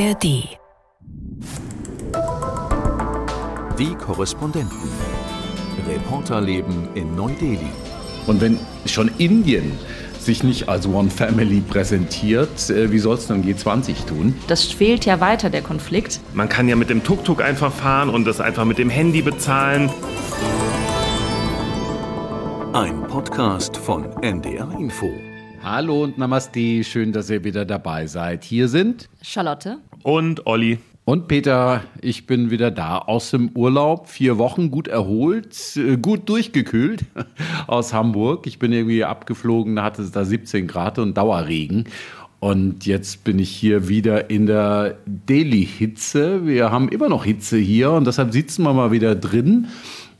ARD. Die Korrespondenten. Reporterleben in Neu-Delhi. Und wenn schon Indien sich nicht als One Family präsentiert, äh, wie soll es dann G20 tun? Das fehlt ja weiter, der Konflikt. Man kann ja mit dem Tuk-Tuk einfach fahren und das einfach mit dem Handy bezahlen. Ein Podcast von NDR Info. Hallo und Namaste, schön, dass ihr wieder dabei seid. Hier sind Charlotte. Und Olli. und Peter, ich bin wieder da aus dem Urlaub, vier Wochen gut erholt, äh, gut durchgekühlt aus Hamburg. Ich bin irgendwie abgeflogen, da hatte es da 17 Grad und Dauerregen. Und jetzt bin ich hier wieder in der Delhi-Hitze. Wir haben immer noch Hitze hier und deshalb sitzen wir mal wieder drin.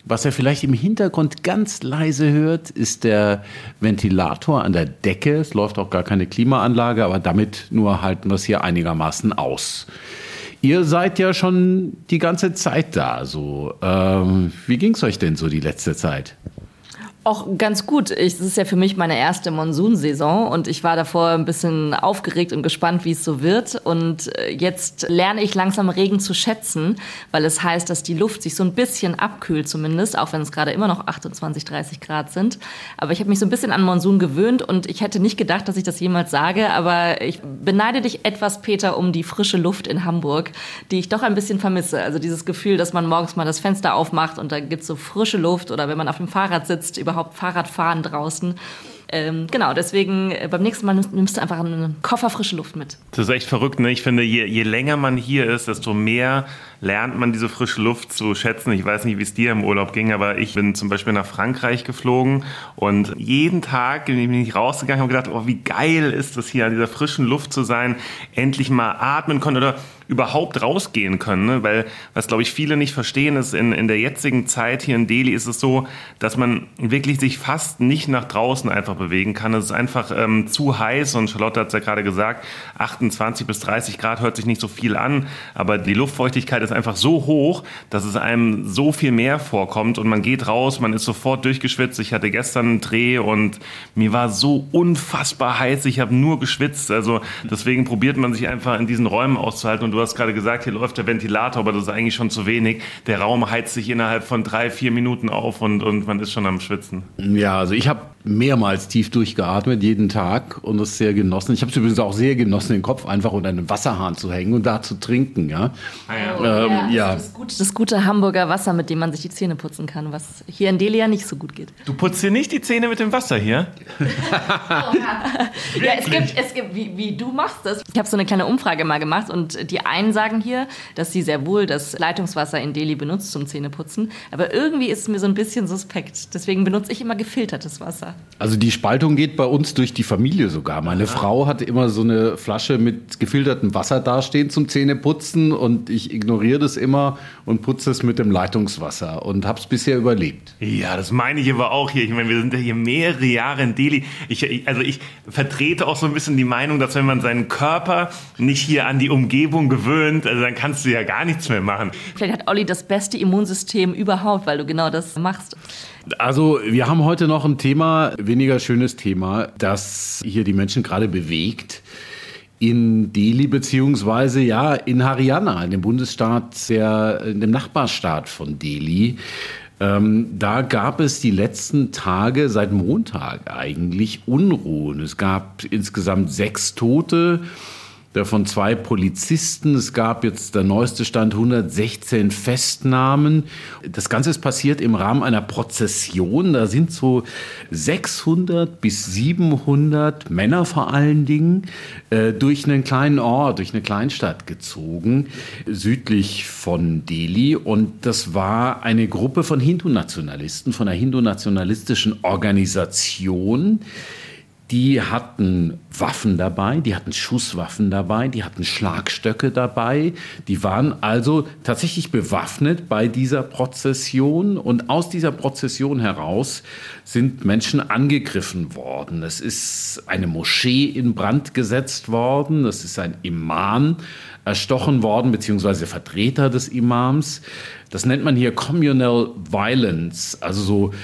Was ihr vielleicht im Hintergrund ganz leise hört, ist der Ventilator an der Decke. Es läuft auch gar keine Klimaanlage, aber damit nur halten wir es hier einigermaßen aus. Ihr seid ja schon die ganze Zeit da. So, ähm, wie ging es euch denn so die letzte Zeit? Auch ganz gut. Das ist ja für mich meine erste Monsunsaison und ich war davor ein bisschen aufgeregt und gespannt, wie es so wird. Und äh, jetzt lerne ich langsam Regen zu schätzen, weil es heißt, dass die Luft sich so ein bisschen abkühlt zumindest, auch wenn es gerade immer noch 28, 30 Grad sind. Aber ich habe mich so ein bisschen an Monsun gewöhnt und ich hätte nicht gedacht, dass ich das jemals sage, aber ich beneide dich etwas, Peter, um die frische Luft in Hamburg, die ich doch ein bisschen vermisse. Also dieses Gefühl, dass man morgens mal das Fenster aufmacht und da gibt's so frische Luft oder wenn man auf dem Fahrrad sitzt, überhaupt Fahrradfahren draußen. Ähm, genau, deswegen äh, beim nächsten Mal nimmst, du einfach einen Koffer frische Luft mit. Das ist echt verrückt, ne? Ich finde, je, je länger man hier ist, desto mehr lernt man diese frische Luft zu schätzen. Ich weiß nicht, wie es dir im Urlaub ging, aber ich bin zum Beispiel nach Frankreich geflogen und jeden Tag bin ich rausgegangen und gedacht, oh, wie geil ist das hier, an dieser frischen Luft zu sein, endlich mal atmen können oder überhaupt rausgehen können. Ne? Weil was, glaube ich, viele nicht verstehen, ist, in, in der jetzigen Zeit hier in Delhi ist es so, dass man wirklich sich fast nicht nach draußen einfach bewegen kann. Es ist einfach ähm, zu heiß und Charlotte hat es ja gerade gesagt, 28 bis 30 Grad hört sich nicht so viel an, aber die Luftfeuchtigkeit ist einfach so hoch, dass es einem so viel mehr vorkommt und man geht raus, man ist sofort durchgeschwitzt. Ich hatte gestern einen Dreh und mir war so unfassbar heiß, ich habe nur geschwitzt. Also deswegen probiert man sich einfach in diesen Räumen auszuhalten und du hast gerade gesagt, hier läuft der Ventilator, aber das ist eigentlich schon zu wenig. Der Raum heizt sich innerhalb von drei, vier Minuten auf und, und man ist schon am Schwitzen. Ja, also ich habe mehrmals tief durchgeatmet, jeden Tag und es sehr genossen. Ich habe es übrigens auch sehr genossen, den Kopf einfach unter einen Wasserhahn zu hängen und da zu trinken. Ja, ja. ähm, ja. Das, gute, das gute Hamburger Wasser, mit dem man sich die Zähne putzen kann, was hier in Delhi ja nicht so gut geht. Du putzt dir nicht die Zähne mit dem Wasser hier? Ja, es gibt, es gibt wie, wie du machst das. Ich habe so eine kleine Umfrage mal gemacht und die einen sagen hier, dass sie sehr wohl das Leitungswasser in Delhi benutzt zum Zähneputzen. Aber irgendwie ist es mir so ein bisschen suspekt. Deswegen benutze ich immer gefiltertes Wasser. Also die Spaltung geht bei uns durch die Familie sogar. Meine Frau hatte immer so eine Flasche mit gefiltertem Wasser dastehen zum Zähneputzen und ich ignoriere das immer und putze es mit dem Leitungswasser und habe es bisher überlebt. Ja, das meine ich aber auch hier. Ich meine, wir sind ja hier mehrere Jahre in Delhi. Ich, ich, also ich vertrete auch so ein bisschen die Meinung, dass wenn man seinen Körper nicht hier an die Umgebung gewöhnt, also dann kannst du ja gar nichts mehr machen. Vielleicht hat Olli das beste Immunsystem überhaupt, weil du genau das machst. Also wir haben heute noch ein Thema, weniger schönes Thema, das hier die Menschen gerade bewegt. In Delhi beziehungsweise ja in Haryana, in dem Bundesstaat, der, in dem Nachbarstaat von Delhi. Ähm, da gab es die letzten Tage, seit Montag eigentlich, Unruhen. Es gab insgesamt sechs Tote, davon zwei Polizisten. Es gab jetzt der neueste Stand 116 Festnahmen. Das Ganze ist passiert im Rahmen einer Prozession. Da sind so 600 bis 700 Männer vor allen Dingen äh, durch einen kleinen Ort, durch eine Kleinstadt gezogen, südlich von Delhi. Und das war eine Gruppe von Hindu-Nationalisten, von einer hindu-nationalistischen Organisation. Die hatten Waffen dabei, die hatten Schusswaffen dabei, die hatten Schlagstöcke dabei. Die waren also tatsächlich bewaffnet bei dieser Prozession. Und aus dieser Prozession heraus sind Menschen angegriffen worden. Es ist eine Moschee in Brand gesetzt worden. Es ist ein Imam erstochen worden, beziehungsweise Vertreter des Imams. Das nennt man hier Communal Violence, also so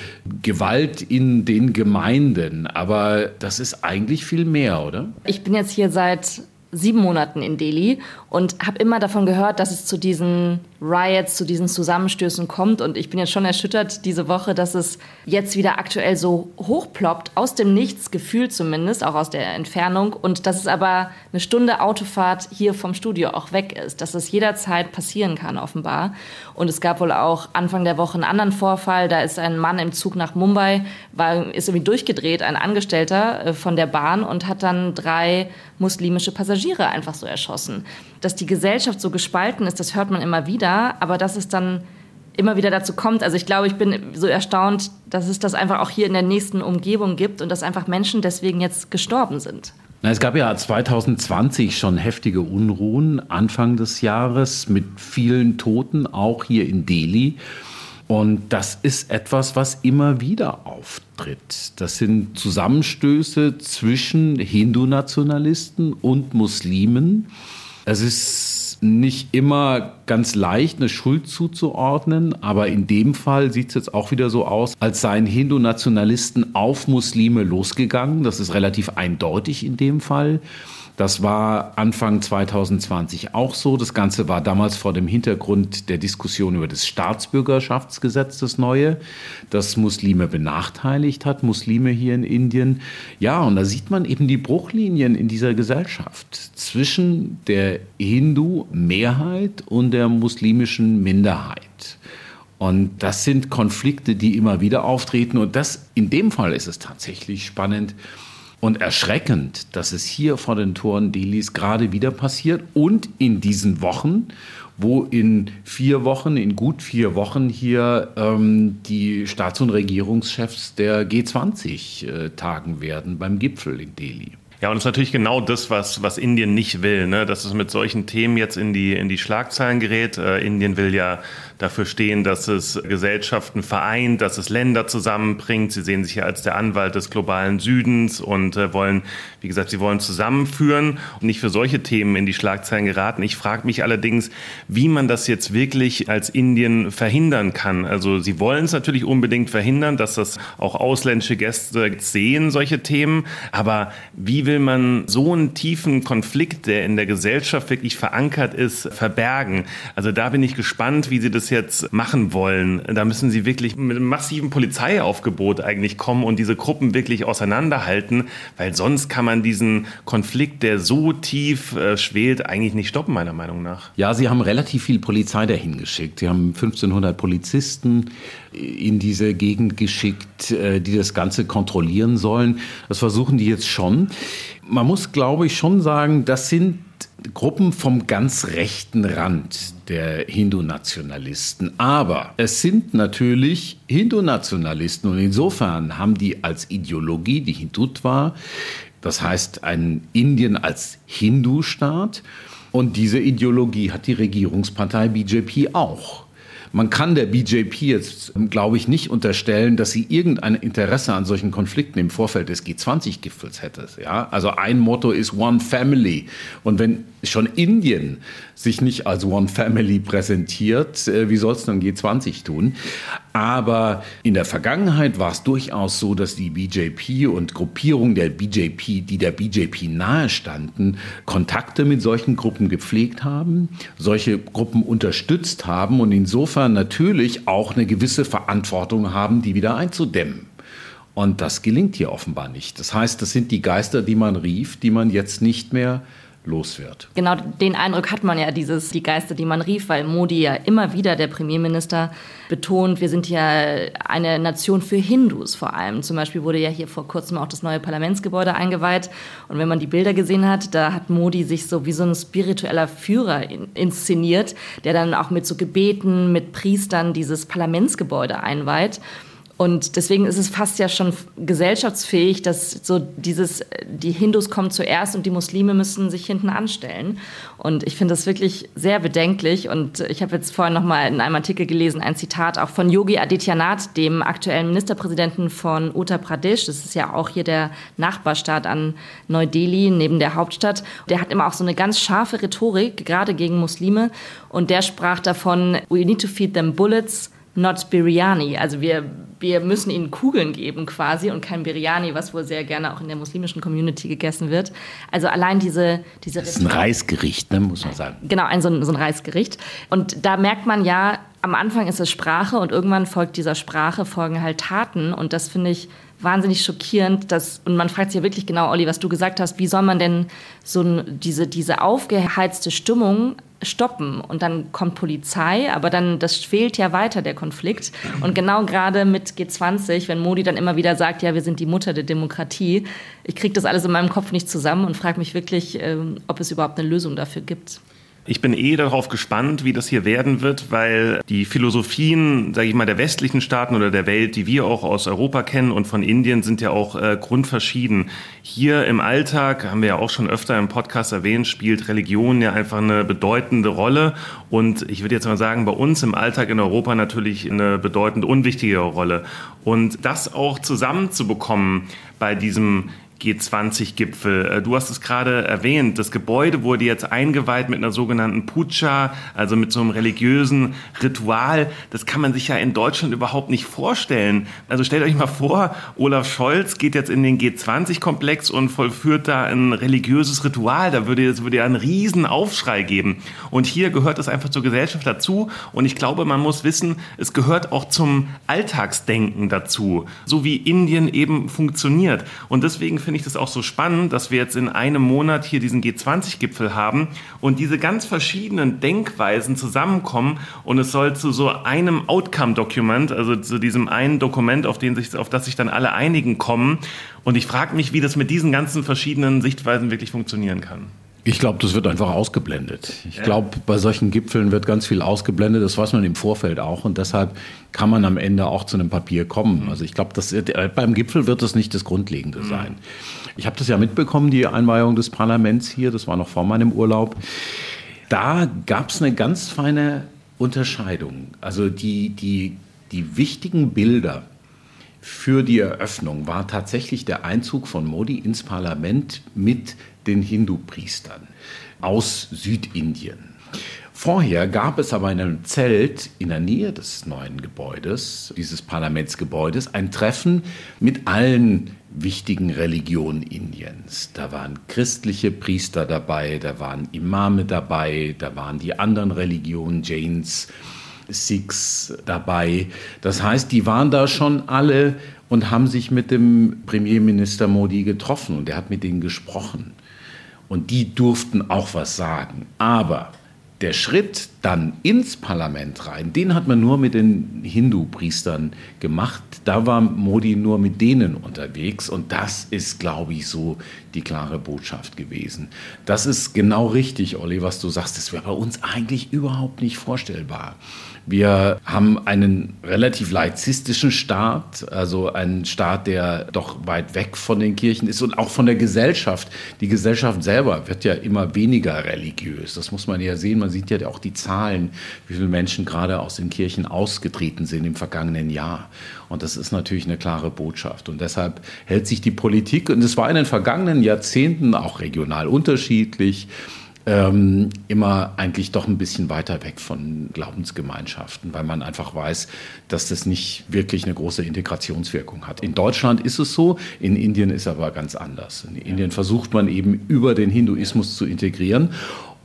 Gewalt in den Gemeinden. Aber das ist eigentlich viel mehr, oder? Ich bin jetzt hier seit sieben Monaten in Delhi und habe immer davon gehört, dass es zu diesen Riots, zu diesen Zusammenstößen kommt. Und ich bin jetzt schon erschüttert diese Woche, dass es jetzt wieder aktuell so hochploppt, aus dem Nichts, gefühlt zumindest, auch aus der Entfernung. Und dass es aber eine Stunde Autofahrt hier vom Studio auch weg ist, dass es jederzeit passieren kann, offenbar. Und es gab wohl auch Anfang der Woche einen anderen Vorfall. Da ist ein Mann im Zug nach Mumbai, war, ist irgendwie durchgedreht, ein Angestellter äh, von der Bahn und hat dann drei muslimische Passagiere einfach so erschossen. Dass die Gesellschaft so gespalten ist, das hört man immer wieder, aber dass es dann immer wieder dazu kommt. Also ich glaube, ich bin so erstaunt, dass es das einfach auch hier in der nächsten Umgebung gibt und dass einfach Menschen deswegen jetzt gestorben sind. Es gab ja 2020 schon heftige Unruhen, Anfang des Jahres mit vielen Toten, auch hier in Delhi. Und das ist etwas, was immer wieder auftritt. Das sind Zusammenstöße zwischen Hindu-Nationalisten und Muslimen. Es ist nicht immer ganz leicht, eine Schuld zuzuordnen, aber in dem Fall sieht es jetzt auch wieder so aus, als seien Hindu-Nationalisten auf Muslime losgegangen. Das ist relativ eindeutig in dem Fall. Das war Anfang 2020 auch so. Das Ganze war damals vor dem Hintergrund der Diskussion über das Staatsbürgerschaftsgesetz, das neue, das Muslime benachteiligt hat, Muslime hier in Indien. Ja, und da sieht man eben die Bruchlinien in dieser Gesellschaft zwischen der Hindu-Mehrheit und der muslimischen Minderheit. Und das sind Konflikte, die immer wieder auftreten. Und das, in dem Fall ist es tatsächlich spannend, und erschreckend, dass es hier vor den Toren Delis gerade wieder passiert und in diesen Wochen, wo in vier Wochen, in gut vier Wochen hier ähm, die Staats- und Regierungschefs der G20 äh, tagen werden beim Gipfel in Delhi. Ja, und es ist natürlich genau das, was, was Indien nicht will, ne? dass es mit solchen Themen jetzt in die, in die Schlagzeilen gerät. Äh, Indien will ja dafür stehen, dass es Gesellschaften vereint, dass es Länder zusammenbringt. Sie sehen sich ja als der Anwalt des globalen Südens und äh, wollen, wie gesagt, sie wollen zusammenführen und nicht für solche Themen in die Schlagzeilen geraten. Ich frage mich allerdings, wie man das jetzt wirklich als Indien verhindern kann. Also sie wollen es natürlich unbedingt verhindern, dass das auch ausländische Gäste sehen, solche Themen. Aber wie will man so einen tiefen Konflikt, der in der Gesellschaft wirklich verankert ist, verbergen? Also da bin ich gespannt, wie sie das das jetzt machen wollen, da müssen sie wirklich mit einem massiven Polizeiaufgebot eigentlich kommen und diese Gruppen wirklich auseinanderhalten, weil sonst kann man diesen Konflikt, der so tief äh, schwelt, eigentlich nicht stoppen, meiner Meinung nach. Ja, sie haben relativ viel Polizei dahin geschickt. Sie haben 1500 Polizisten in diese Gegend geschickt, äh, die das Ganze kontrollieren sollen. Das versuchen die jetzt schon. Man muss, glaube ich, schon sagen, das sind Gruppen vom ganz rechten Rand der Hindu-Nationalisten. Aber es sind natürlich Hindu-Nationalisten und insofern haben die als Ideologie die Hindutva, das heißt ein Indien als Hindu-Staat. Und diese Ideologie hat die Regierungspartei BJP auch. Man kann der BJP jetzt, glaube ich, nicht unterstellen, dass sie irgendein Interesse an solchen Konflikten im Vorfeld des G20-Gipfels hätte. Ja? Also ein Motto ist One Family. Und wenn schon Indien sich nicht als One Family präsentiert, äh, wie soll es dann G20 tun? Aber in der Vergangenheit war es durchaus so, dass die BJP und Gruppierungen der BJP, die der BJP nahestanden, Kontakte mit solchen Gruppen gepflegt haben, solche Gruppen unterstützt haben und insofern natürlich auch eine gewisse Verantwortung haben, die wieder einzudämmen. Und das gelingt hier offenbar nicht. Das heißt, das sind die Geister, die man rief, die man jetzt nicht mehr los wird. Genau den Eindruck hat man ja, dieses, die Geister, die man rief, weil Modi ja immer wieder, der Premierminister, betont, wir sind ja eine Nation für Hindus vor allem. Zum Beispiel wurde ja hier vor kurzem auch das neue Parlamentsgebäude eingeweiht. Und wenn man die Bilder gesehen hat, da hat Modi sich so wie so ein spiritueller Führer inszeniert, der dann auch mit so Gebeten, mit Priestern dieses Parlamentsgebäude einweiht. Und deswegen ist es fast ja schon gesellschaftsfähig, dass so dieses, die Hindus kommen zuerst und die Muslime müssen sich hinten anstellen. Und ich finde das wirklich sehr bedenklich. Und ich habe jetzt vorhin noch mal in einem Artikel gelesen, ein Zitat auch von Yogi Adityanath, dem aktuellen Ministerpräsidenten von Uttar Pradesh. Das ist ja auch hier der Nachbarstaat an Neu-Delhi, neben der Hauptstadt. Der hat immer auch so eine ganz scharfe Rhetorik, gerade gegen Muslime. Und der sprach davon, we need to feed them bullets not Biryani. Also wir, wir müssen ihnen Kugeln geben quasi und kein Biryani, was wohl sehr gerne auch in der muslimischen Community gegessen wird. Also allein diese... diese das ist ein Reisgericht, ne, muss man sagen. Genau, ein, so, ein, so ein Reisgericht. Und da merkt man ja, am Anfang ist es Sprache und irgendwann folgt dieser Sprache, folgen halt Taten. Und das finde ich wahnsinnig schockierend. Dass, und man fragt sich ja wirklich genau, Olli, was du gesagt hast, wie soll man denn so diese, diese aufgeheizte Stimmung stoppen und dann kommt Polizei, aber dann das fehlt ja weiter der Konflikt und genau gerade mit G20, wenn Modi dann immer wieder sagt, ja, wir sind die Mutter der Demokratie, ich kriege das alles in meinem Kopf nicht zusammen und frage mich wirklich, ähm, ob es überhaupt eine Lösung dafür gibt. Ich bin eh darauf gespannt, wie das hier werden wird, weil die Philosophien, sage ich mal, der westlichen Staaten oder der Welt, die wir auch aus Europa kennen und von Indien, sind ja auch äh, grundverschieden. Hier im Alltag, haben wir ja auch schon öfter im Podcast erwähnt, spielt Religion ja einfach eine bedeutende Rolle. Und ich würde jetzt mal sagen, bei uns im Alltag in Europa natürlich eine bedeutend unwichtige Rolle. Und das auch zusammenzubekommen bei diesem G20-Gipfel. Äh, du hast es gerade erwähnt, das Gebäude wurde jetzt eingeweiht mit einer sogenannten Puja, also mit so einem religiösen Ritual. Das kann man sich ja in Deutschland überhaupt nicht vorstellen. Also stellt euch mal vor, Olaf Scholz geht jetzt in den G20-Komplex und vollführt da ein religiöses Ritual. Da würde es würde ja einen riesen Aufschrei geben. Und hier gehört es einfach zur Gesellschaft dazu. Und ich glaube, man muss wissen, es gehört auch zum Alltagsdenken dazu, so wie Indien eben funktioniert. Und deswegen finde ich das auch so spannend, dass wir jetzt in einem Monat hier diesen G20-Gipfel haben und diese ganz verschiedenen Denkweisen zusammenkommen und es soll zu so einem Outcome-Document, also zu diesem einen Dokument, auf, den sich, auf das sich dann alle einigen kommen. Und ich frage mich, wie das mit diesen ganzen verschiedenen Sichtweisen wirklich funktionieren kann. Ich glaube, das wird einfach ausgeblendet. Ich glaube, bei solchen Gipfeln wird ganz viel ausgeblendet. Das weiß man im Vorfeld auch. Und deshalb kann man am Ende auch zu einem Papier kommen. Mhm. Also ich glaube, äh, beim Gipfel wird das nicht das Grundlegende mhm. sein. Ich habe das ja mitbekommen, die Einweihung des Parlaments hier. Das war noch vor meinem Urlaub. Da gab es eine ganz feine Unterscheidung. Also die, die, die wichtigen Bilder für die Eröffnung war tatsächlich der Einzug von Modi ins Parlament mit den Hindu-Priestern aus Südindien. Vorher gab es aber in einem Zelt in der Nähe des neuen Gebäudes, dieses Parlamentsgebäudes, ein Treffen mit allen wichtigen Religionen Indiens. Da waren christliche Priester dabei, da waren Imame dabei, da waren die anderen Religionen, Jains, Sikhs dabei. Das heißt, die waren da schon alle und haben sich mit dem Premierminister Modi getroffen und er hat mit ihnen gesprochen. Und die durften auch was sagen. Aber der Schritt dann ins Parlament rein, den hat man nur mit den Hindu-Priestern gemacht. Da war Modi nur mit denen unterwegs. Und das ist, glaube ich, so die klare Botschaft gewesen. Das ist genau richtig, Olli, was du sagst. Das wäre bei uns eigentlich überhaupt nicht vorstellbar. Wir haben einen relativ laizistischen Staat, also einen Staat, der doch weit weg von den Kirchen ist und auch von der Gesellschaft. Die Gesellschaft selber wird ja immer weniger religiös. Das muss man ja sehen. Man sieht ja auch die Zahlen, wie viele Menschen gerade aus den Kirchen ausgetreten sind im vergangenen Jahr. Und das ist natürlich eine klare Botschaft. Und deshalb hält sich die Politik, und es war in den vergangenen Jahrzehnten auch regional unterschiedlich, ähm, immer eigentlich doch ein bisschen weiter weg von Glaubensgemeinschaften, weil man einfach weiß, dass das nicht wirklich eine große Integrationswirkung hat. In Deutschland ist es so, in Indien ist aber ganz anders. In Indien versucht man eben über den Hinduismus zu integrieren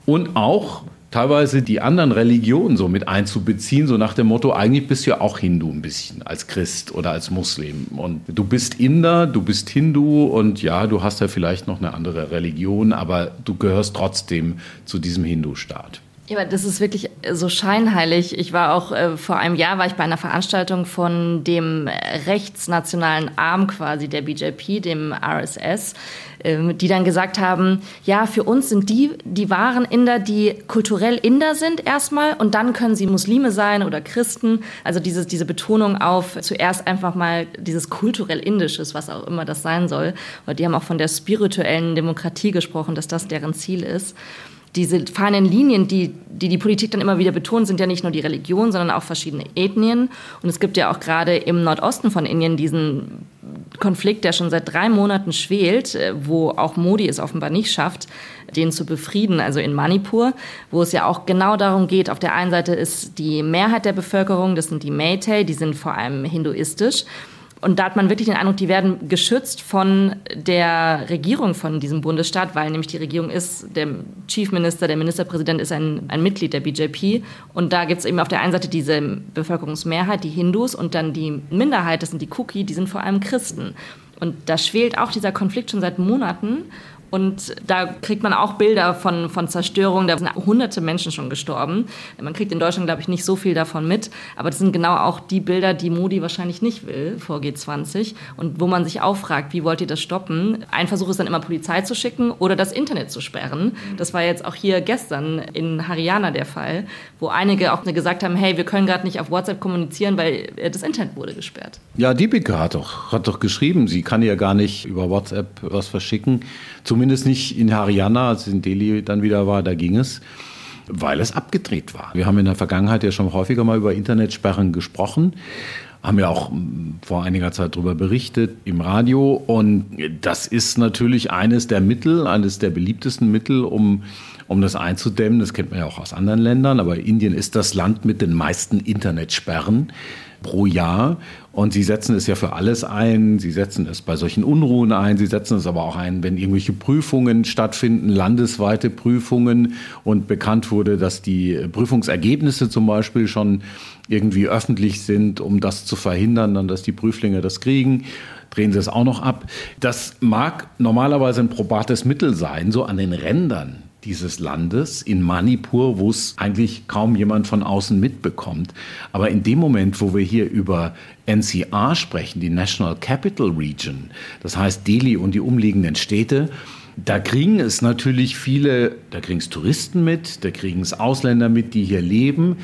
und auch teilweise die anderen Religionen so mit einzubeziehen, so nach dem Motto, eigentlich bist du ja auch Hindu ein bisschen als Christ oder als Muslim. Und du bist Inder, du bist Hindu und ja, du hast ja vielleicht noch eine andere Religion, aber du gehörst trotzdem zu diesem Hindu-Staat. Ja, das ist wirklich so scheinheilig. Ich war auch äh, vor einem Jahr war ich bei einer Veranstaltung von dem rechtsnationalen Arm quasi der BJP, dem RSS, äh, die dann gesagt haben, ja, für uns sind die die wahren Inder, die kulturell Inder sind erstmal und dann können sie Muslime sein oder Christen. Also diese, diese Betonung auf zuerst einfach mal dieses kulturell Indisches, was auch immer das sein soll. Und die haben auch von der spirituellen Demokratie gesprochen, dass das deren Ziel ist. Diese feinen Linien, die, die die Politik dann immer wieder betont, sind ja nicht nur die Religion, sondern auch verschiedene Ethnien. Und es gibt ja auch gerade im Nordosten von Indien diesen Konflikt, der schon seit drei Monaten schwelt, äh, wo auch Modi es offenbar nicht schafft, den zu befrieden, also in Manipur, wo es ja auch genau darum geht, auf der einen Seite ist die Mehrheit der Bevölkerung, das sind die Meitei, die sind vor allem hinduistisch. Und da hat man wirklich den Eindruck, die werden geschützt von der Regierung von diesem Bundesstaat, weil nämlich die Regierung ist, der Chief Minister, der Ministerpräsident ist ein, ein Mitglied der BJP. Und da gibt es eben auf der einen Seite diese Bevölkerungsmehrheit, die Hindus, und dann die Minderheit, das sind die Kuki, die sind vor allem Christen. Und da schwelt auch dieser Konflikt schon seit Monaten. Und da kriegt man auch Bilder von, von Zerstörung. Da sind hunderte Menschen schon gestorben. Man kriegt in Deutschland, glaube ich, nicht so viel davon mit. Aber das sind genau auch die Bilder, die Modi wahrscheinlich nicht will vor G20. Und wo man sich auch fragt, wie wollt ihr das stoppen? Ein Versuch ist dann immer, Polizei zu schicken oder das Internet zu sperren. Das war jetzt auch hier gestern in Haryana der Fall, wo einige auch gesagt haben, hey, wir können gerade nicht auf WhatsApp kommunizieren, weil das Internet wurde gesperrt. Ja, Deepika hat doch, hat doch geschrieben, sie kann ja gar nicht über WhatsApp was verschicken. Zumindest nicht in Haryana, als in Delhi dann wieder war, da ging es, weil es abgedreht war. Wir haben in der Vergangenheit ja schon häufiger mal über Internetsperren gesprochen haben ja auch hm, vor einiger Zeit darüber berichtet im Radio. Und das ist natürlich eines der Mittel, eines der beliebtesten Mittel, um, um das einzudämmen. Das kennt man ja auch aus anderen Ländern. Aber Indien ist das Land mit den meisten Internetsperren pro Jahr. Und sie setzen es ja für alles ein. Sie setzen es bei solchen Unruhen ein. Sie setzen es aber auch ein, wenn irgendwelche Prüfungen stattfinden, landesweite Prüfungen. Und bekannt wurde, dass die Prüfungsergebnisse zum Beispiel schon irgendwie öffentlich sind, um das zu verhindern, dann, dass die Prüflinge das kriegen drehen sie es auch noch ab. Das mag normalerweise ein probates Mittel sein, so an den Rändern dieses Landes, in Manipur, wo es eigentlich kaum jemand von außen mitbekommt. Aber in dem Moment, wo wir hier über NCR sprechen, die National Capital Region, das heißt Delhi und die umliegenden Städte, da kriegen es natürlich viele, da kriegen es Touristen mit, da kriegen es Ausländer mit, die hier leben.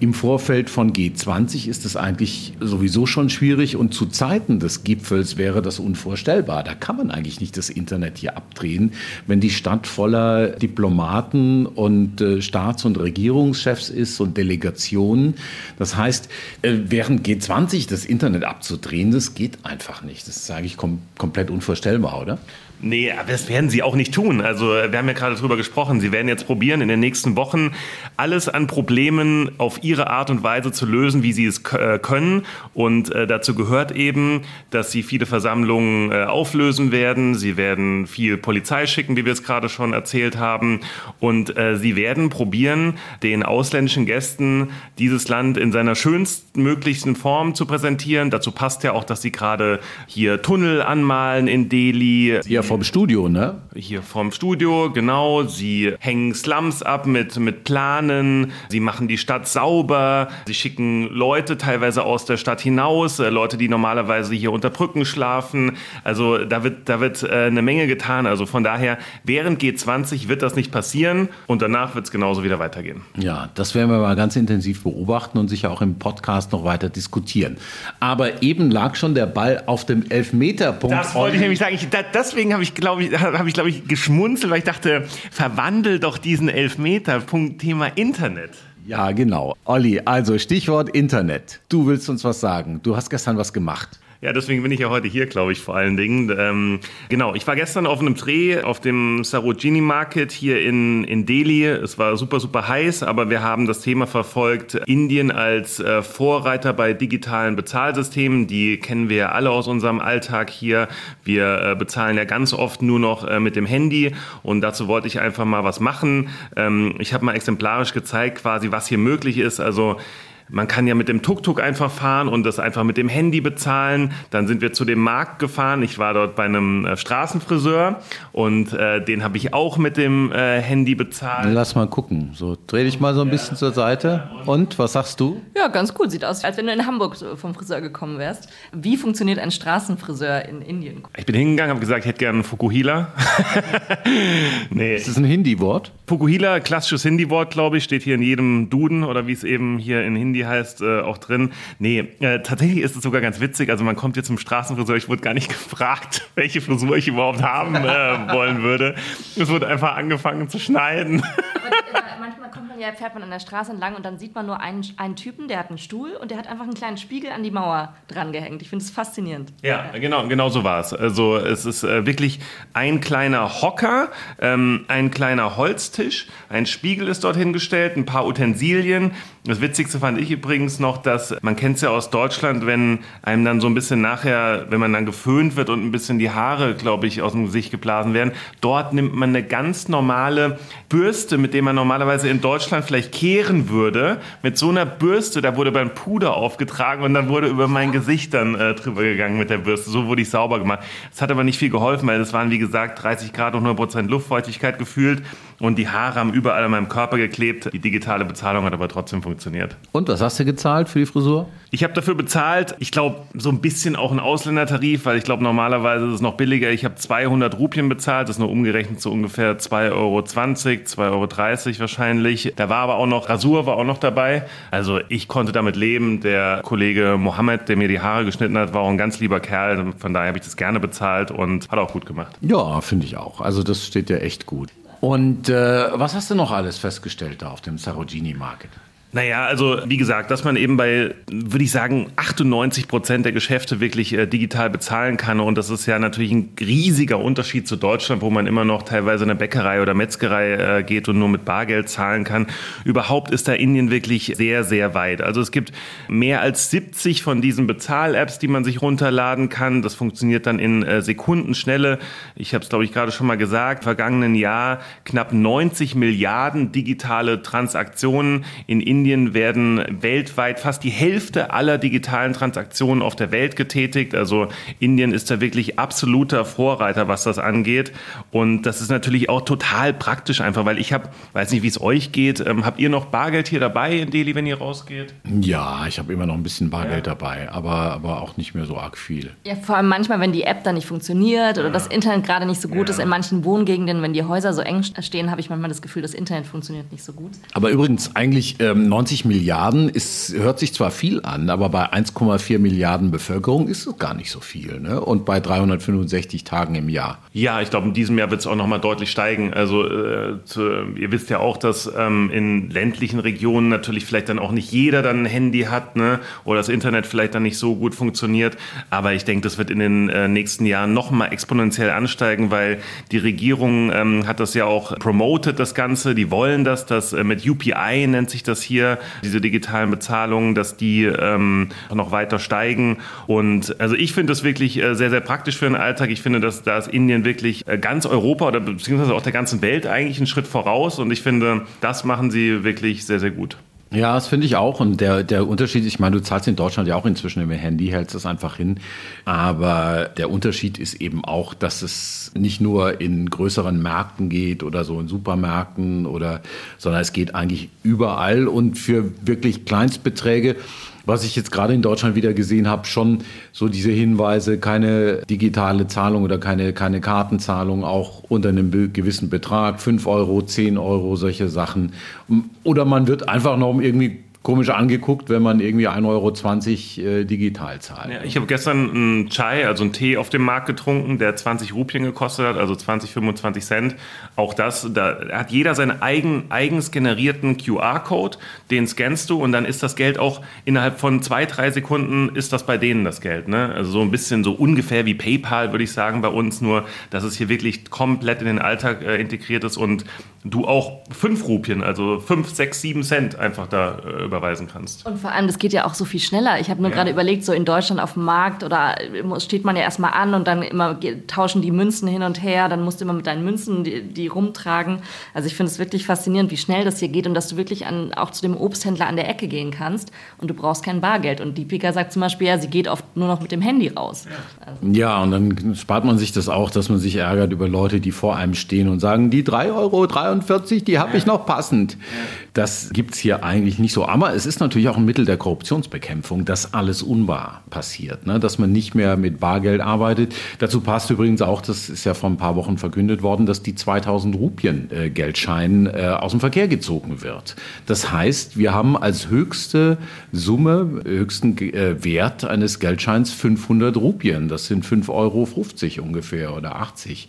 Im Vorfeld von G20 ist es eigentlich sowieso schon schwierig und zu Zeiten des Gipfels wäre das unvorstellbar. Da kann man eigentlich nicht das Internet hier abdrehen, wenn die Stadt voller Diplomaten und äh, Staats- und Regierungschefs ist und Delegationen. Das heißt, äh, während G20 das Internet abzudrehen, das geht einfach nicht. Das ist eigentlich kom komplett unvorstellbar, oder? Nee, aber das werden sie auch nicht tun. Also wir haben ja gerade drüber gesprochen. Sie werden jetzt probieren, in den nächsten Wochen alles an Problemen auf ihre Art und Weise zu lösen, wie sie es äh, können. Und äh, dazu gehört eben, dass sie viele Versammlungen äh, auflösen werden. Sie werden viel Polizei schicken, wie wir es gerade schon erzählt haben. Und äh, sie werden probieren, den ausländischen Gästen dieses Land in seiner schönstmöglichsten Form zu präsentieren. Dazu passt ja auch, dass sie gerade hier Tunnel anmalen in Delhi. Ja, vom Studio, ne? Hier vom Studio, genau. Sie hängen Slums ab mit, mit Planen. Sie machen die Stadt sauber. Sie schicken Leute teilweise aus der Stadt hinaus. Äh, Leute, die normalerweise hier unter Brücken schlafen. Also da wird, da wird äh, eine Menge getan. Also von daher, während G20 wird das nicht passieren und danach wird es genauso wieder weitergehen. Ja, das werden wir mal ganz intensiv beobachten und sicher auch im Podcast noch weiter diskutieren. Aber eben lag schon der Ball auf dem Elfmeterpunkt. Das wollte ich nämlich sagen. Ich, da, deswegen habe habe ich, glaube ich, habe ich, glaube ich, geschmunzelt, weil ich dachte, verwandel doch diesen Elfmeter-Punkt Thema Internet. Ja, genau. Olli, also Stichwort Internet. Du willst uns was sagen. Du hast gestern was gemacht. Ja, deswegen bin ich ja heute hier, glaube ich, vor allen Dingen. Ähm, genau, ich war gestern auf einem Dreh auf dem Sarojini Market hier in, in Delhi. Es war super, super heiß, aber wir haben das Thema verfolgt. Indien als äh, Vorreiter bei digitalen Bezahlsystemen. Die kennen wir ja alle aus unserem Alltag hier. Wir äh, bezahlen ja ganz oft nur noch äh, mit dem Handy und dazu wollte ich einfach mal was machen. Ähm, ich habe mal exemplarisch gezeigt, quasi, was hier möglich ist. Also man kann ja mit dem Tuk-Tuk einfach fahren und das einfach mit dem Handy bezahlen. Dann sind wir zu dem Markt gefahren. Ich war dort bei einem äh, Straßenfriseur und äh, den habe ich auch mit dem äh, Handy bezahlt. Lass mal gucken. So, dreh dich mal so ein bisschen zur Seite. Und was sagst du? Ja, ganz cool. Sieht aus, als wenn du in Hamburg vom Friseur gekommen wärst. Wie funktioniert ein Straßenfriseur in Indien? Ich bin hingegangen, habe gesagt, ich hätte gerne einen Fukuhila. nee. Ist das ein Hindi-Wort? Fukuhila, klassisches Hindi-Wort, glaube ich, steht hier in jedem Duden oder wie es eben hier in Hindi die heißt äh, auch drin. Nee, äh, tatsächlich ist es sogar ganz witzig. Also man kommt jetzt zum Straßenfriseur, ich wurde gar nicht gefragt, welche Frisur ich überhaupt haben äh, wollen würde. Es wurde einfach angefangen zu schneiden. Aber manchmal kommt man ja, fährt man an der Straße entlang und dann sieht man nur einen, einen Typen, der hat einen Stuhl und der hat einfach einen kleinen Spiegel an die Mauer dran gehängt. Ich finde es faszinierend. Ja, ja, genau, genau so war es. Also es ist äh, wirklich ein kleiner Hocker, ähm, ein kleiner Holztisch, ein Spiegel ist dort hingestellt, ein paar Utensilien. Das Witzigste fand ich übrigens noch, dass man kennt es ja aus Deutschland, wenn einem dann so ein bisschen nachher, wenn man dann geföhnt wird und ein bisschen die Haare, glaube ich, aus dem Gesicht geblasen werden, dort nimmt man eine ganz normale Bürste, mit der man normalerweise in Deutschland vielleicht kehren würde. Mit so einer Bürste, da wurde beim Puder aufgetragen und dann wurde über mein Gesicht dann äh, drüber gegangen mit der Bürste. So wurde ich sauber gemacht. Das hat aber nicht viel geholfen, weil es waren, wie gesagt, 30 Grad und 100% Luftfeuchtigkeit gefühlt und die Haare haben überall an meinem Körper geklebt. Die digitale Bezahlung hat aber trotzdem funktioniert. Und was hast du gezahlt für die Frisur? Ich habe dafür bezahlt, ich glaube, so ein bisschen auch ein Ausländertarif, weil ich glaube, normalerweise ist es noch billiger. Ich habe 200 Rupien bezahlt, das ist nur umgerechnet so ungefähr 2,20 Euro, 2,30 Euro wahrscheinlich. Da war aber auch noch, Rasur war auch noch dabei. Also ich konnte damit leben. Der Kollege Mohammed, der mir die Haare geschnitten hat, war auch ein ganz lieber Kerl. Von daher habe ich das gerne bezahlt und hat auch gut gemacht. Ja, finde ich auch. Also das steht ja echt gut. Und äh, was hast du noch alles festgestellt da auf dem Sarogini Market? Naja, also wie gesagt, dass man eben bei, würde ich sagen, 98 Prozent der Geschäfte wirklich äh, digital bezahlen kann. Und das ist ja natürlich ein riesiger Unterschied zu Deutschland, wo man immer noch teilweise in eine Bäckerei oder Metzgerei äh, geht und nur mit Bargeld zahlen kann. Überhaupt ist da Indien wirklich sehr, sehr weit. Also es gibt mehr als 70 von diesen Bezahl-Apps, die man sich runterladen kann. Das funktioniert dann in äh, Sekundenschnelle. Ich habe es, glaube ich, gerade schon mal gesagt. Vergangenen Jahr knapp 90 Milliarden digitale Transaktionen in Indien Indien werden weltweit fast die Hälfte aller digitalen Transaktionen auf der Welt getätigt. Also Indien ist da wirklich absoluter Vorreiter, was das angeht. Und das ist natürlich auch total praktisch einfach, weil ich habe, weiß nicht, wie es euch geht, ähm, habt ihr noch Bargeld hier dabei in Delhi, wenn ihr rausgeht? Ja, ich habe immer noch ein bisschen Bargeld ja. dabei, aber, aber auch nicht mehr so arg viel. Ja, vor allem manchmal, wenn die App dann nicht funktioniert oder ja. das Internet gerade nicht so gut ja. ist. In manchen Wohngegenden, wenn die Häuser so eng stehen, habe ich manchmal das Gefühl, das Internet funktioniert nicht so gut. Aber übrigens, eigentlich ähm, 90 Milliarden ist, hört sich zwar viel an, aber bei 1,4 Milliarden Bevölkerung ist es gar nicht so viel. Ne? Und bei 365 Tagen im Jahr. Ja, ich glaube, in diesem Jahr wird es auch noch mal deutlich steigen. Also äh, zu, ihr wisst ja auch, dass ähm, in ländlichen Regionen natürlich vielleicht dann auch nicht jeder dann ein Handy hat ne? oder das Internet vielleicht dann nicht so gut funktioniert. Aber ich denke, das wird in den äh, nächsten Jahren noch mal exponentiell ansteigen, weil die Regierung ähm, hat das ja auch promoted, das Ganze. Die wollen das, das äh, mit UPI nennt sich das hier, diese digitalen Bezahlungen, dass die ähm, noch weiter steigen. Und also ich finde das wirklich äh, sehr, sehr praktisch für den Alltag. Ich finde, dass da ist Indien wirklich äh, ganz Europa oder beziehungsweise auch der ganzen Welt eigentlich einen Schritt voraus. Und ich finde, das machen sie wirklich sehr, sehr gut. Ja, das finde ich auch. Und der, der Unterschied, ich meine, du zahlst in Deutschland ja auch inzwischen dem Handy, hältst das einfach hin. Aber der Unterschied ist eben auch, dass es nicht nur in größeren Märkten geht oder so in Supermärkten oder, sondern es geht eigentlich überall und für wirklich Kleinstbeträge was ich jetzt gerade in Deutschland wieder gesehen habe, schon so diese Hinweise, keine digitale Zahlung oder keine, keine Kartenzahlung, auch unter einem gewissen Betrag, 5 Euro, 10 Euro, solche Sachen. Oder man wird einfach noch irgendwie komisch angeguckt, wenn man irgendwie 1,20 Euro äh, digital zahlt. Ja, ich habe gestern einen Chai, also einen Tee auf dem Markt getrunken, der 20 Rupien gekostet hat, also 20, 25 Cent. Auch das, da hat jeder seinen eigen, eigens generierten QR-Code, den scannst du und dann ist das Geld auch innerhalb von zwei, drei Sekunden ist das bei denen das Geld. Ne? Also so ein bisschen so ungefähr wie PayPal, würde ich sagen, bei uns, nur dass es hier wirklich komplett in den Alltag äh, integriert ist und du auch fünf Rupien, also fünf, sechs, sieben Cent einfach da äh, überweisen kannst. Und vor allem, das geht ja auch so viel schneller. Ich habe nur ja. gerade überlegt, so in Deutschland auf dem Markt oder steht man ja erstmal an und dann immer tauschen die Münzen hin und her, dann musst du immer mit deinen Münzen die, die rumtragen. Also ich finde es wirklich faszinierend, wie schnell das hier geht und dass du wirklich an, auch zu dem Obsthändler an der Ecke gehen kannst und du brauchst kein Bargeld. Und die Pika sagt zum Beispiel, ja, sie geht oft nur noch mit dem Handy raus. Ja. Also. ja, und dann spart man sich das auch, dass man sich ärgert über Leute, die vor einem stehen und sagen, die 3,3 Euro, 3 43, die habe ich noch passend. Das gibt es hier eigentlich nicht so. Aber Aber es ist natürlich auch ein Mittel der Korruptionsbekämpfung, dass alles unwahr passiert, ne? dass man nicht mehr mit Bargeld arbeitet. Dazu passt übrigens auch, das ist ja vor ein paar Wochen verkündet worden, dass die 2000 Rupien äh, Geldschein äh, aus dem Verkehr gezogen wird. Das heißt, wir haben als höchste Summe, höchsten äh, Wert eines Geldscheins 500 Rupien. Das sind 5,50 Euro ungefähr oder 80.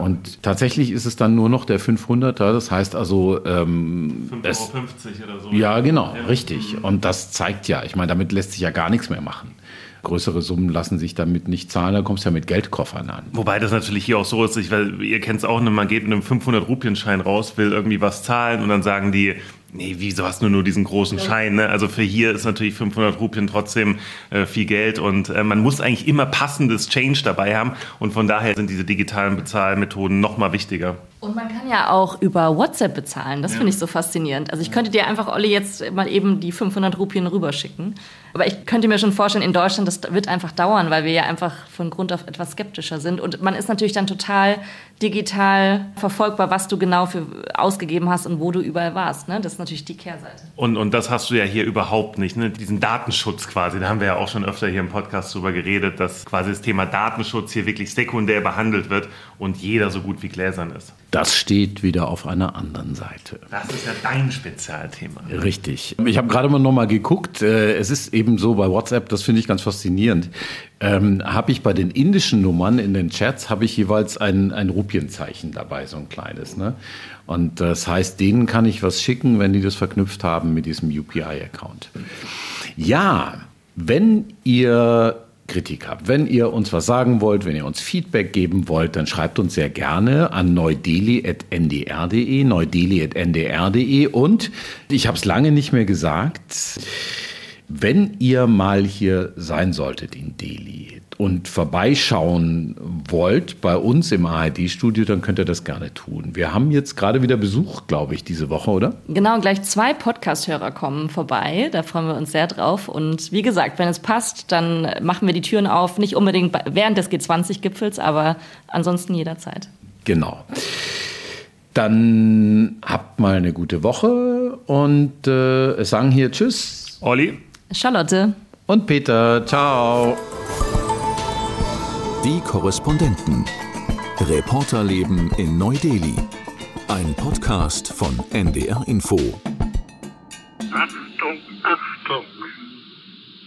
Und tatsächlich ist es dann nur noch der 500er. Das heißt also... Ähm, 5,50 Euro oder so. Ja, genau, ja. richtig. Und das zeigt ja, ich meine, damit lässt sich ja gar nichts mehr machen. Größere Summen lassen sich damit nicht zahlen, da kommst du ja mit Geldkoffern an. Wobei das natürlich hier auch so ist, weil ihr kennt es auch, ne, man geht mit einem 500-Rupienschein raus, will irgendwie was zahlen und dann sagen die, Nee, wieso hast du nur diesen großen Schein? Ne? Also für hier ist natürlich 500 Rupien trotzdem äh, viel Geld und äh, man muss eigentlich immer passendes Change dabei haben und von daher sind diese digitalen Bezahlmethoden noch mal wichtiger. Und man kann ja auch über WhatsApp bezahlen. Das ja. finde ich so faszinierend. Also ich könnte dir einfach, Olli, jetzt mal eben die 500 Rupien rüberschicken. Aber ich könnte mir schon vorstellen, in Deutschland, das wird einfach dauern, weil wir ja einfach von Grund auf etwas skeptischer sind. Und man ist natürlich dann total digital verfolgbar, was du genau für ausgegeben hast und wo du überall warst. Ne? Das ist natürlich die Kehrseite. Und, und das hast du ja hier überhaupt nicht. Ne? Diesen Datenschutz quasi, da haben wir ja auch schon öfter hier im Podcast drüber geredet, dass quasi das Thema Datenschutz hier wirklich sekundär behandelt wird und jeder so gut wie gläsern ist. Das steht wieder auf einer anderen Seite. Das ist ja dein Spezialthema. Richtig. Ich habe gerade mal noch mal geguckt. Äh, es ist eben so bei WhatsApp, das finde ich ganz faszinierend. Ähm, habe ich bei den indischen Nummern in den Chats habe ich jeweils ein, ein Rupienzeichen dabei, so ein kleines. Ne? Und das heißt, denen kann ich was schicken, wenn die das verknüpft haben mit diesem UPI-Account. Ja, wenn ihr Kritik habt. Wenn ihr uns was sagen wollt, wenn ihr uns Feedback geben wollt, dann schreibt uns sehr gerne an neudeli.ndr.de, neudeli.ndr.de und ich habe es lange nicht mehr gesagt, wenn ihr mal hier sein solltet in Delhi und vorbeischauen wollt bei uns im ARD-Studio, dann könnt ihr das gerne tun. Wir haben jetzt gerade wieder Besuch, glaube ich, diese Woche, oder? Genau, gleich zwei Podcast-Hörer kommen vorbei. Da freuen wir uns sehr drauf. Und wie gesagt, wenn es passt, dann machen wir die Türen auf. Nicht unbedingt während des G20-Gipfels, aber ansonsten jederzeit. Genau. Dann habt mal eine gute Woche und äh, sagen hier Tschüss. Olli. Charlotte. Und Peter. Ciao. Die Korrespondenten. Reporterleben in Neu-Delhi. Ein Podcast von NDR Info. Achtung, Achtung.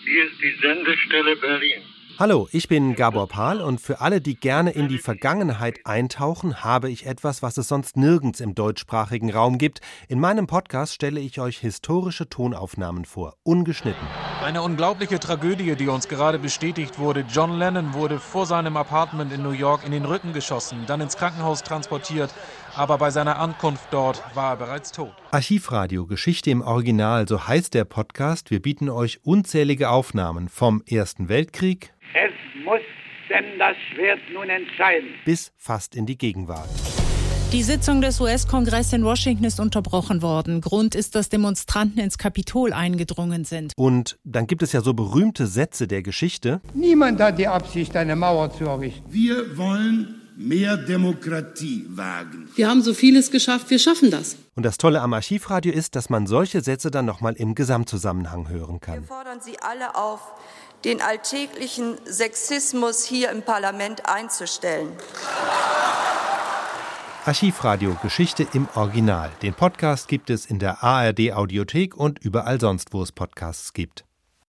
Hier ist die Sendestelle Berlin. Hallo, ich bin Gabor Pahl und für alle, die gerne in die Vergangenheit eintauchen, habe ich etwas, was es sonst nirgends im deutschsprachigen Raum gibt. In meinem Podcast stelle ich euch historische Tonaufnahmen vor, ungeschnitten. Eine unglaubliche Tragödie, die uns gerade bestätigt wurde. John Lennon wurde vor seinem Apartment in New York in den Rücken geschossen, dann ins Krankenhaus transportiert, aber bei seiner Ankunft dort war er bereits tot. Archivradio Geschichte im Original, so heißt der Podcast. Wir bieten euch unzählige Aufnahmen vom Ersten Weltkrieg, es muss denn das Schwert nun entscheiden. Bis fast in die Gegenwart. Die Sitzung des US-Kongresses in Washington ist unterbrochen worden. Grund ist, dass Demonstranten ins Kapitol eingedrungen sind. Und dann gibt es ja so berühmte Sätze der Geschichte. Niemand hat die Absicht, eine Mauer zu errichten. Wir wollen mehr Demokratie wagen. Wir haben so vieles geschafft, wir schaffen das. Und das Tolle am Archivradio ist, dass man solche Sätze dann nochmal im Gesamtzusammenhang hören kann. Wir fordern Sie alle auf, den alltäglichen Sexismus hier im Parlament einzustellen. Archivradio Geschichte im Original. Den Podcast gibt es in der ARD Audiothek und überall sonst, wo es Podcasts gibt.